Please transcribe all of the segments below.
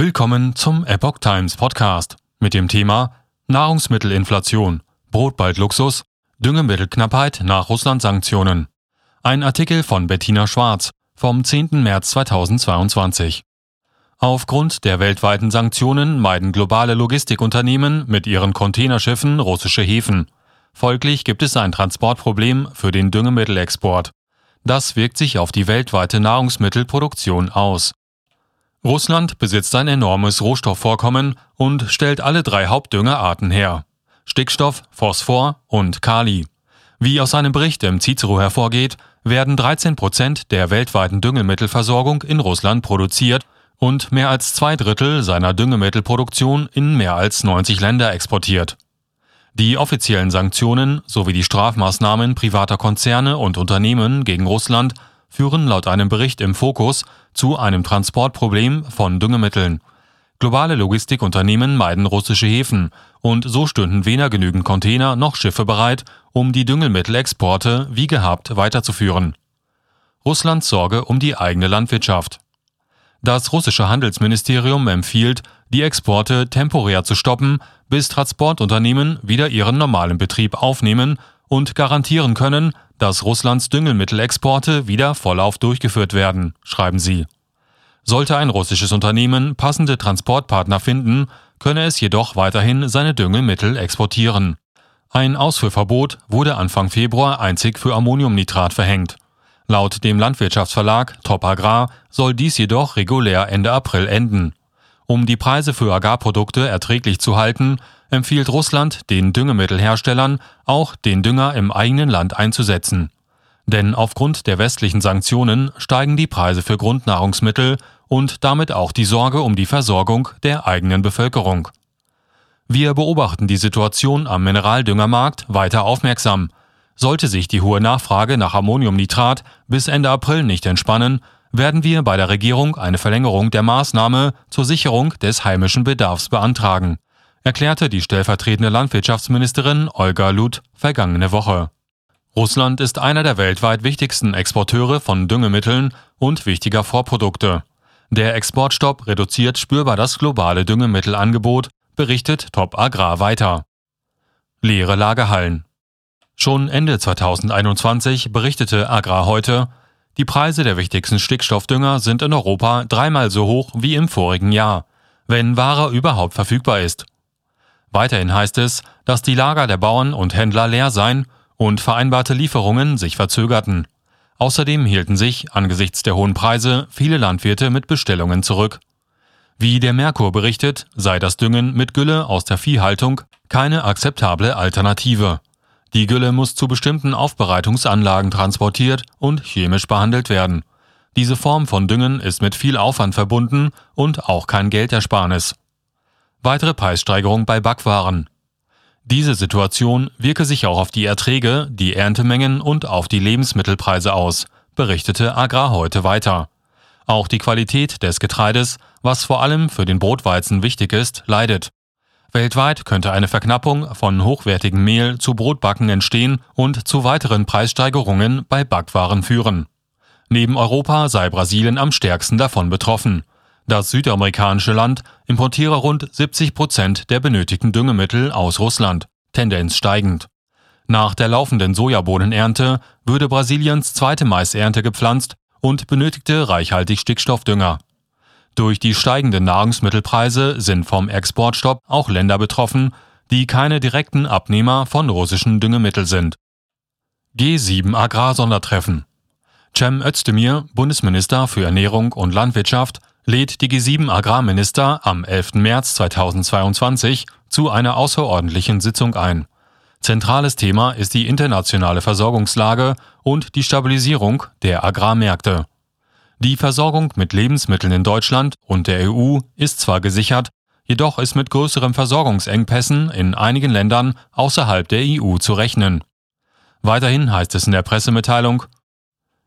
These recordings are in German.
Willkommen zum Epoch Times Podcast mit dem Thema Nahrungsmittelinflation, Brot bald Luxus, Düngemittelknappheit nach Russland-Sanktionen. Ein Artikel von Bettina Schwarz vom 10. März 2022. Aufgrund der weltweiten Sanktionen meiden globale Logistikunternehmen mit ihren Containerschiffen russische Häfen. Folglich gibt es ein Transportproblem für den Düngemittelexport. Das wirkt sich auf die weltweite Nahrungsmittelproduktion aus. Russland besitzt ein enormes Rohstoffvorkommen und stellt alle drei Hauptdüngerarten her. Stickstoff, Phosphor und Kali. Wie aus einem Bericht im Cicero hervorgeht, werden 13 Prozent der weltweiten Düngemittelversorgung in Russland produziert und mehr als zwei Drittel seiner Düngemittelproduktion in mehr als 90 Länder exportiert. Die offiziellen Sanktionen sowie die Strafmaßnahmen privater Konzerne und Unternehmen gegen Russland führen laut einem Bericht im Fokus zu einem Transportproblem von Düngemitteln. Globale Logistikunternehmen meiden russische Häfen und so stünden weder genügend Container noch Schiffe bereit, um die Düngemittelexporte wie gehabt weiterzuführen. Russlands Sorge um die eigene Landwirtschaft. Das russische Handelsministerium empfiehlt, die Exporte temporär zu stoppen, bis Transportunternehmen wieder ihren normalen Betrieb aufnehmen und garantieren können, dass Russlands Düngemittelexporte wieder vollauf durchgeführt werden, schreiben sie. Sollte ein russisches Unternehmen passende Transportpartner finden, könne es jedoch weiterhin seine Düngemittel exportieren. Ein Ausfuhrverbot wurde Anfang Februar einzig für Ammoniumnitrat verhängt. Laut dem Landwirtschaftsverlag Top Agrar soll dies jedoch regulär Ende April enden. Um die Preise für Agrarprodukte erträglich zu halten, empfiehlt Russland den Düngemittelherstellern, auch den Dünger im eigenen Land einzusetzen. Denn aufgrund der westlichen Sanktionen steigen die Preise für Grundnahrungsmittel und damit auch die Sorge um die Versorgung der eigenen Bevölkerung. Wir beobachten die Situation am Mineraldüngermarkt weiter aufmerksam. Sollte sich die hohe Nachfrage nach Ammoniumnitrat bis Ende April nicht entspannen, werden wir bei der Regierung eine Verlängerung der Maßnahme zur Sicherung des heimischen Bedarfs beantragen, erklärte die stellvertretende Landwirtschaftsministerin Olga Luth vergangene Woche. Russland ist einer der weltweit wichtigsten Exporteure von Düngemitteln und wichtiger Vorprodukte. Der Exportstopp reduziert spürbar das globale Düngemittelangebot, berichtet Top Agrar weiter. Leere Lagerhallen. Schon Ende 2021 berichtete Agrar heute, die Preise der wichtigsten Stickstoffdünger sind in Europa dreimal so hoch wie im vorigen Jahr, wenn Ware überhaupt verfügbar ist. Weiterhin heißt es, dass die Lager der Bauern und Händler leer seien und vereinbarte Lieferungen sich verzögerten. Außerdem hielten sich, angesichts der hohen Preise, viele Landwirte mit Bestellungen zurück. Wie der Merkur berichtet, sei das Düngen mit Gülle aus der Viehhaltung keine akzeptable Alternative. Die Gülle muss zu bestimmten Aufbereitungsanlagen transportiert und chemisch behandelt werden. Diese Form von Düngen ist mit viel Aufwand verbunden und auch kein Geldersparnis. Weitere Preissteigerung bei Backwaren. Diese Situation wirke sich auch auf die Erträge, die Erntemengen und auf die Lebensmittelpreise aus, berichtete Agrar heute weiter. Auch die Qualität des Getreides, was vor allem für den Brotweizen wichtig ist, leidet. Weltweit könnte eine Verknappung von hochwertigem Mehl zu Brotbacken entstehen und zu weiteren Preissteigerungen bei Backwaren führen. Neben Europa sei Brasilien am stärksten davon betroffen. Das südamerikanische Land importiere rund 70 Prozent der benötigten Düngemittel aus Russland, Tendenz steigend. Nach der laufenden Sojabohnenernte würde Brasiliens zweite Maisernte gepflanzt und benötigte reichhaltig Stickstoffdünger. Durch die steigenden Nahrungsmittelpreise sind vom Exportstopp auch Länder betroffen, die keine direkten Abnehmer von russischen Düngemitteln sind. G7 Agrarsondertreffen Cem Özdemir, Bundesminister für Ernährung und Landwirtschaft, lädt die G7 Agrarminister am 11. März 2022 zu einer außerordentlichen Sitzung ein. Zentrales Thema ist die internationale Versorgungslage und die Stabilisierung der Agrarmärkte. Die Versorgung mit Lebensmitteln in Deutschland und der EU ist zwar gesichert, jedoch ist mit größeren Versorgungsengpässen in einigen Ländern außerhalb der EU zu rechnen. Weiterhin heißt es in der Pressemitteilung,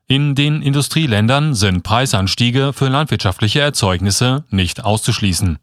in den Industrieländern sind Preisanstiege für landwirtschaftliche Erzeugnisse nicht auszuschließen.